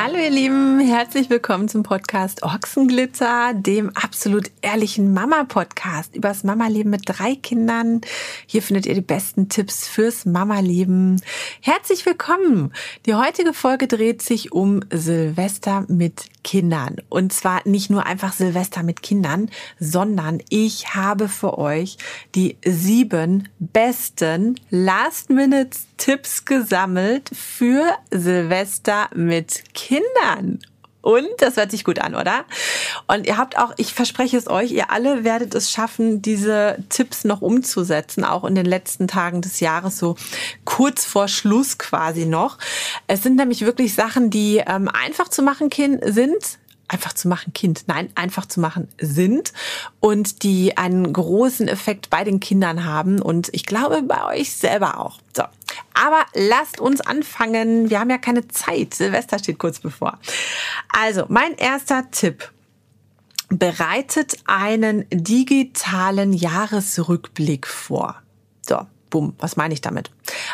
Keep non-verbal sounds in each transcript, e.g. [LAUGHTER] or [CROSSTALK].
Hallo ihr Lieben, herzlich willkommen zum Podcast Ochsenglitzer, dem absolut ehrlichen Mama-Podcast übers Mama-Leben mit drei Kindern. Hier findet ihr die besten Tipps fürs Mama-Leben. Herzlich willkommen! Die heutige Folge dreht sich um Silvester mit Kindern. Und zwar nicht nur einfach Silvester mit Kindern, sondern ich habe für euch die sieben besten Last-Minute-Tipps gesammelt für Silvester mit Kindern. Und das hört sich gut an, oder? Und ihr habt auch, ich verspreche es euch, ihr alle werdet es schaffen, diese Tipps noch umzusetzen, auch in den letzten Tagen des Jahres, so kurz vor Schluss quasi noch. Es sind nämlich wirklich Sachen, die ähm, einfach zu machen sind, einfach zu machen Kind, nein, einfach zu machen sind und die einen großen Effekt bei den Kindern haben und ich glaube bei euch selber auch. So. Aber lasst uns anfangen. Wir haben ja keine Zeit. Silvester steht kurz bevor. Also, mein erster Tipp. Bereitet einen digitalen Jahresrückblick vor. So, bumm, was meine ich damit?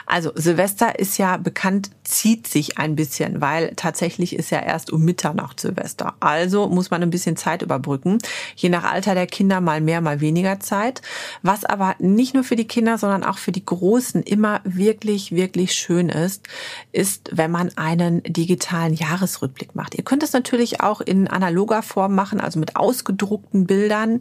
Also Silvester ist ja bekannt, zieht sich ein bisschen, weil tatsächlich ist ja erst um Mitternacht Silvester. Also muss man ein bisschen Zeit überbrücken. Je nach Alter der Kinder mal mehr, mal weniger Zeit. Was aber nicht nur für die Kinder, sondern auch für die Großen immer wirklich, wirklich schön ist, ist, wenn man einen digitalen Jahresrückblick macht. Ihr könnt es natürlich auch in analoger Form machen, also mit ausgedruckten Bildern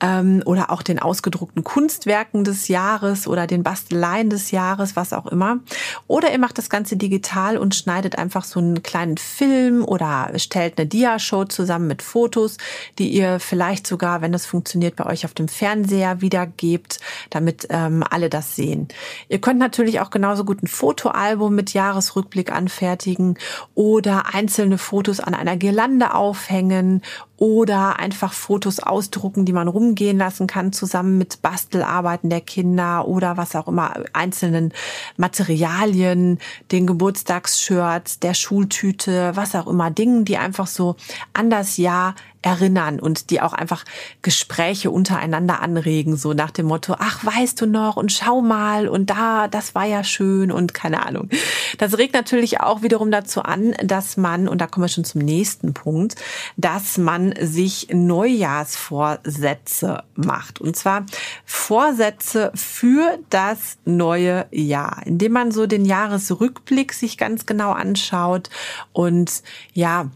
ähm, oder auch den ausgedruckten Kunstwerken des Jahres oder den Basteleien des Jahres, was auch immer. Oder ihr macht das Ganze digital und schneidet einfach so einen kleinen Film oder stellt eine Dia-Show zusammen mit Fotos, die ihr vielleicht sogar, wenn das funktioniert, bei euch auf dem Fernseher wiedergebt, damit ähm, alle das sehen. Ihr könnt natürlich auch genauso gut ein Fotoalbum mit Jahresrückblick anfertigen oder einzelne Fotos an einer Girlande aufhängen oder einfach Fotos ausdrucken, die man rumgehen lassen kann, zusammen mit Bastelarbeiten der Kinder oder was auch immer, einzelnen Materialien, den Geburtstagsshirts, der Schultüte, was auch immer, Dingen, die einfach so an das Jahr erinnern und die auch einfach Gespräche untereinander anregen, so nach dem Motto, ach, weißt du noch und schau mal und da, das war ja schön und keine Ahnung. Das regt natürlich auch wiederum dazu an, dass man, und da kommen wir schon zum nächsten Punkt, dass man sich Neujahrsvorsätze macht. Und zwar Vorsätze für das neue Jahr, indem man so den Jahresrückblick sich ganz genau anschaut und ja,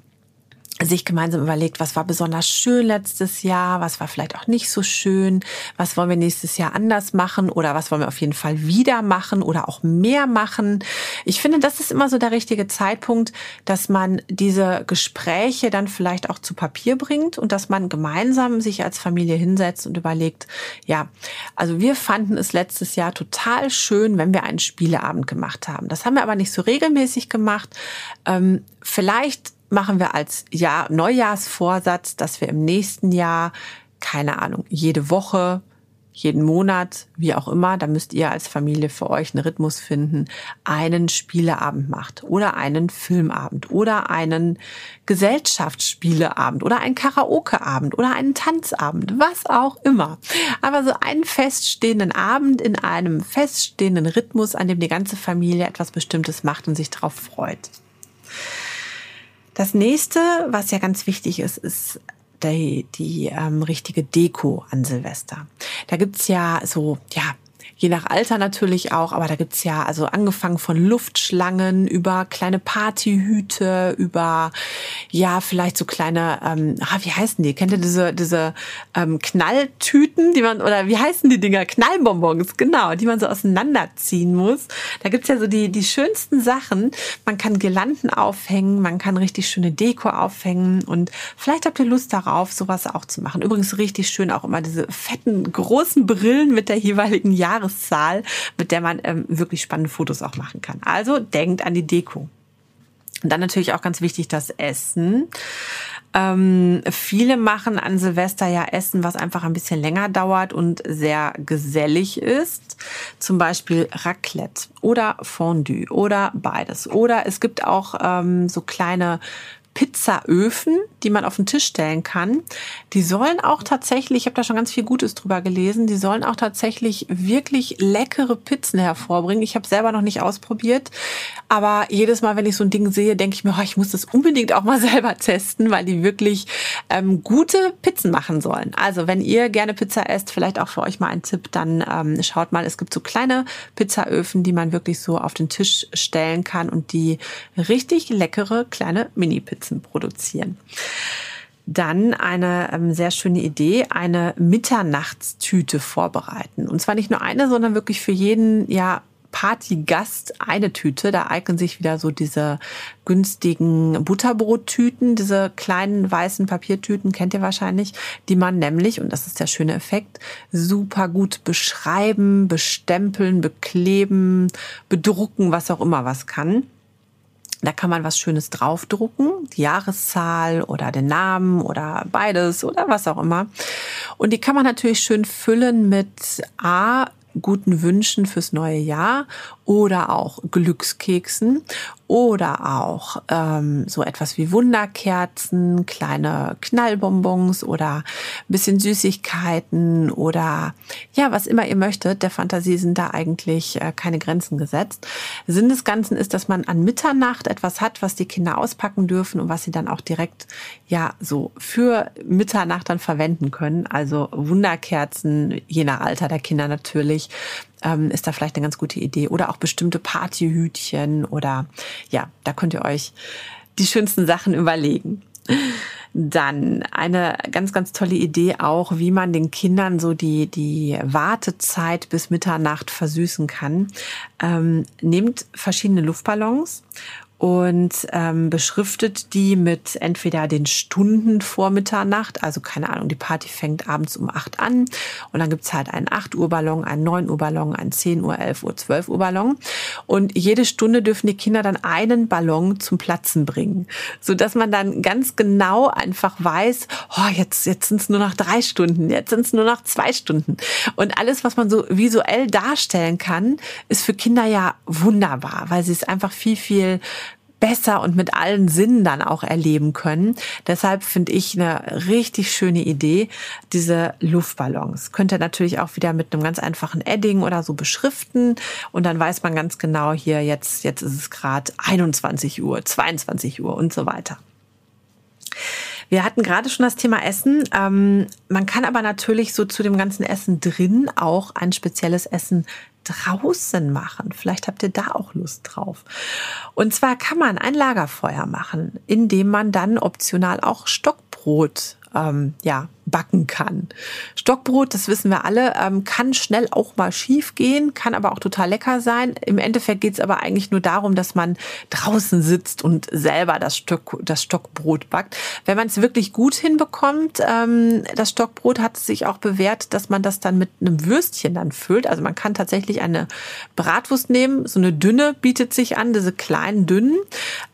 sich gemeinsam überlegt, was war besonders schön letztes Jahr, was war vielleicht auch nicht so schön, was wollen wir nächstes Jahr anders machen oder was wollen wir auf jeden Fall wieder machen oder auch mehr machen. Ich finde, das ist immer so der richtige Zeitpunkt, dass man diese Gespräche dann vielleicht auch zu Papier bringt und dass man gemeinsam sich als Familie hinsetzt und überlegt, ja, also wir fanden es letztes Jahr total schön, wenn wir einen Spieleabend gemacht haben. Das haben wir aber nicht so regelmäßig gemacht. Ähm, vielleicht machen wir als Jahr, Neujahrsvorsatz, dass wir im nächsten Jahr, keine Ahnung, jede Woche, jeden Monat, wie auch immer, da müsst ihr als Familie für euch einen Rhythmus finden, einen Spieleabend macht oder einen Filmabend oder einen Gesellschaftsspieleabend oder einen Karaokeabend oder einen Tanzabend, was auch immer. Aber so einen feststehenden Abend in einem feststehenden Rhythmus, an dem die ganze Familie etwas Bestimmtes macht und sich darauf freut. Das nächste, was ja ganz wichtig ist, ist die, die ähm, richtige Deko an Silvester. Da gibt's ja so, ja, je nach Alter natürlich auch, aber da gibt's ja also angefangen von Luftschlangen über kleine Partyhüte, über ja vielleicht so kleine, ähm, ah, wie heißen die? Kennt ihr diese diese ähm, Knalltüten, die man oder wie heißen die Dinger? Knallbonbons, genau, die man so auseinanderziehen muss. Da gibt's ja so die die schönsten Sachen. Man kann Girlanden aufhängen, man kann richtig schöne Deko aufhängen und vielleicht habt ihr Lust darauf, sowas auch zu machen. Übrigens richtig schön auch immer diese fetten großen Brillen mit der jeweiligen Jahres Jahreszahl, mit der man ähm, wirklich spannende Fotos auch machen kann. Also denkt an die Deko. Und dann natürlich auch ganz wichtig das Essen. Ähm, viele machen an Silvester ja Essen, was einfach ein bisschen länger dauert und sehr gesellig ist. Zum Beispiel Raclette oder Fondue oder beides. Oder es gibt auch ähm, so kleine Pizzaöfen, die man auf den Tisch stellen kann. Die sollen auch tatsächlich, ich habe da schon ganz viel Gutes drüber gelesen, die sollen auch tatsächlich wirklich leckere Pizzen hervorbringen. Ich habe selber noch nicht ausprobiert, aber jedes Mal, wenn ich so ein Ding sehe, denke ich mir, oh, ich muss das unbedingt auch mal [LAUGHS] selber testen, weil die wirklich ähm, gute Pizzen machen sollen. Also wenn ihr gerne Pizza esst, vielleicht auch für euch mal ein Tipp, dann ähm, schaut mal, es gibt so kleine Pizzaöfen, die man wirklich so auf den Tisch stellen kann und die richtig leckere kleine Mini-Pizzen produzieren. Dann eine ähm, sehr schöne Idee, eine Mitternachtstüte vorbereiten. Und zwar nicht nur eine, sondern wirklich für jeden, ja, Partygast eine Tüte. Da eignen sich wieder so diese günstigen Butterbrottüten, diese kleinen weißen Papiertüten, kennt ihr wahrscheinlich, die man nämlich, und das ist der schöne Effekt, super gut beschreiben, bestempeln, bekleben, bedrucken, was auch immer was kann. Da kann man was Schönes draufdrucken, die Jahreszahl oder den Namen oder beides oder was auch immer. Und die kann man natürlich schön füllen mit A, guten Wünschen fürs neue Jahr oder auch Glückskeksen oder auch ähm, so etwas wie Wunderkerzen, kleine Knallbonbons oder ein bisschen Süßigkeiten oder ja, was immer ihr möchtet. Der Fantasie sind da eigentlich äh, keine Grenzen gesetzt. Sinn des Ganzen ist, dass man an Mitternacht etwas hat, was die Kinder auspacken dürfen und was sie dann auch direkt ja so für Mitternacht dann verwenden können. Also Wunderkerzen, je nach Alter der Kinder natürlich, ähm, ist da vielleicht eine ganz gute Idee. Oder auch bestimmte Partyhütchen oder ja, da könnt ihr euch die schönsten Sachen überlegen. Dann eine ganz, ganz tolle Idee auch, wie man den Kindern so die, die Wartezeit bis Mitternacht versüßen kann. Ähm, nehmt verschiedene Luftballons und ähm, beschriftet die mit entweder den Stunden vor Mitternacht, also keine Ahnung, die Party fängt abends um acht an und dann gibt's halt einen 8 Uhr Ballon, einen 9 Uhr Ballon, einen 10 Uhr, 11 Uhr, 12 Uhr Ballon. Und jede Stunde dürfen die Kinder dann einen Ballon zum Platzen bringen, so dass man dann ganz genau einfach weiß, oh, jetzt jetzt sind's nur noch drei Stunden, jetzt sind's nur noch zwei Stunden. Und alles, was man so visuell darstellen kann, ist für Kinder ja wunderbar, weil sie es einfach viel viel besser und mit allen Sinnen dann auch erleben können. Deshalb finde ich eine richtig schöne Idee, diese Luftballons. Könnt ihr natürlich auch wieder mit einem ganz einfachen Edding oder so beschriften und dann weiß man ganz genau hier, jetzt, jetzt ist es gerade 21 Uhr, 22 Uhr und so weiter. Wir hatten gerade schon das Thema Essen. Ähm, man kann aber natürlich so zu dem ganzen Essen drin auch ein spezielles Essen draußen machen. Vielleicht habt ihr da auch Lust drauf. Und zwar kann man ein Lagerfeuer machen, indem man dann optional auch Stockbrot ähm, ja, backen kann. Stockbrot, das wissen wir alle, ähm, kann schnell auch mal schief gehen, kann aber auch total lecker sein. Im Endeffekt geht es aber eigentlich nur darum, dass man draußen sitzt und selber das, Stock, das Stockbrot backt. Wenn man es wirklich gut hinbekommt, ähm, das Stockbrot hat sich auch bewährt, dass man das dann mit einem Würstchen dann füllt. Also man kann tatsächlich eine Bratwurst nehmen, so eine dünne bietet sich an, diese kleinen dünnen,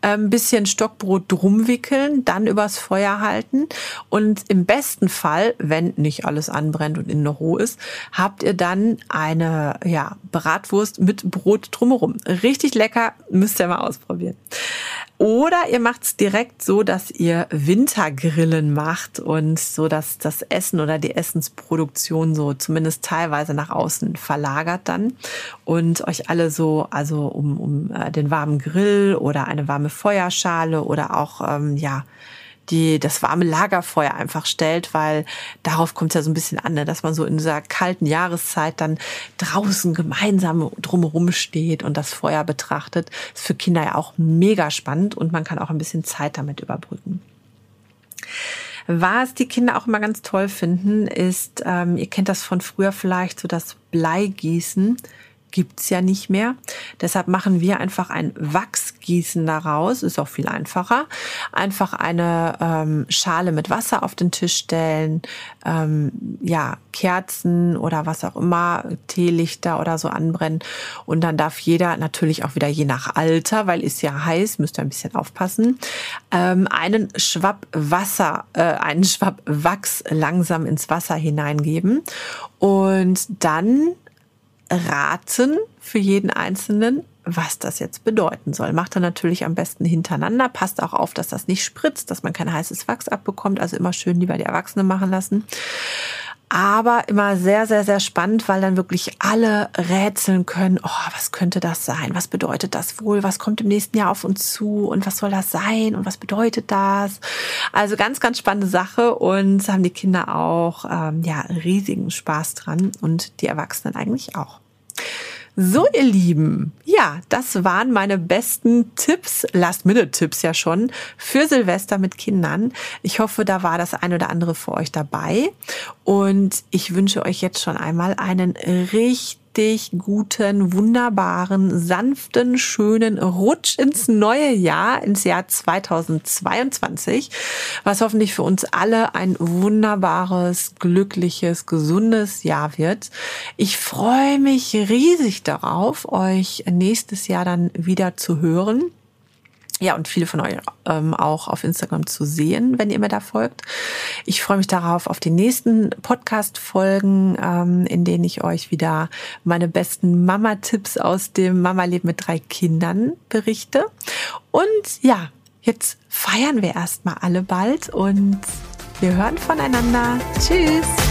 ähm, bisschen Stockbrot drum wickeln, dann übers Feuer halten und im besten Fall, wenn nicht alles anbrennt und innen noch roh ist, habt ihr dann eine ja, Bratwurst mit Brot drumherum. Richtig lecker, müsst ihr mal ausprobieren. Oder ihr macht es direkt so, dass ihr Wintergrillen macht und so, dass das Essen oder die Essensproduktion so zumindest teilweise nach außen verlagert dann und euch alle so, also um, um äh, den warmen Grill oder eine warme Feuerschale oder auch, ähm, ja, die das warme Lagerfeuer einfach stellt, weil darauf kommt es ja so ein bisschen an, ne, dass man so in dieser kalten Jahreszeit dann draußen gemeinsam drumherum steht und das Feuer betrachtet. Ist für Kinder ja auch mega spannend und man kann auch ein bisschen Zeit damit überbrücken. Was die Kinder auch immer ganz toll finden, ist, ähm, ihr kennt das von früher vielleicht, so das Bleigießen gibt's ja nicht mehr. Deshalb machen wir einfach ein Wachsgießen daraus, ist auch viel einfacher. Einfach eine ähm, Schale mit Wasser auf den Tisch stellen, ähm, ja, Kerzen oder was auch immer, Teelichter oder so anbrennen. Und dann darf jeder natürlich auch wieder je nach Alter, weil ist ja heiß, müsst ihr ein bisschen aufpassen, ähm, einen Schwapp Wasser, äh, einen Schwapp Wachs langsam ins Wasser hineingeben. Und dann raten für jeden Einzelnen, was das jetzt bedeuten soll. Macht er natürlich am besten hintereinander. Passt auch auf, dass das nicht spritzt, dass man kein heißes Wachs abbekommt. Also immer schön lieber die Erwachsenen machen lassen aber immer sehr, sehr, sehr spannend, weil dann wirklich alle rätseln können, oh, was könnte das sein? Was bedeutet das wohl? Was kommt im nächsten Jahr auf uns zu? Und was soll das sein? Und was bedeutet das? Also ganz, ganz spannende Sache und haben die Kinder auch ähm, ja riesigen Spaß dran und die Erwachsenen eigentlich auch. So, ihr Lieben, ja, das waren meine besten Tipps, Last-Minute-Tipps ja schon, für Silvester mit Kindern. Ich hoffe, da war das ein oder andere für euch dabei. Und ich wünsche euch jetzt schon einmal einen richtig richtig guten, wunderbaren, sanften, schönen Rutsch ins neue Jahr, ins Jahr 2022, was hoffentlich für uns alle ein wunderbares, glückliches, gesundes Jahr wird. Ich freue mich riesig darauf, euch nächstes Jahr dann wieder zu hören ja, und viele von euch ähm, auch auf Instagram zu sehen, wenn ihr mir da folgt. Ich freue mich darauf auf die nächsten Podcast-Folgen, ähm, in denen ich euch wieder meine besten Mama-Tipps aus dem Mama-Leben mit drei Kindern berichte. Und ja, jetzt feiern wir erstmal alle bald und wir hören voneinander. Tschüss!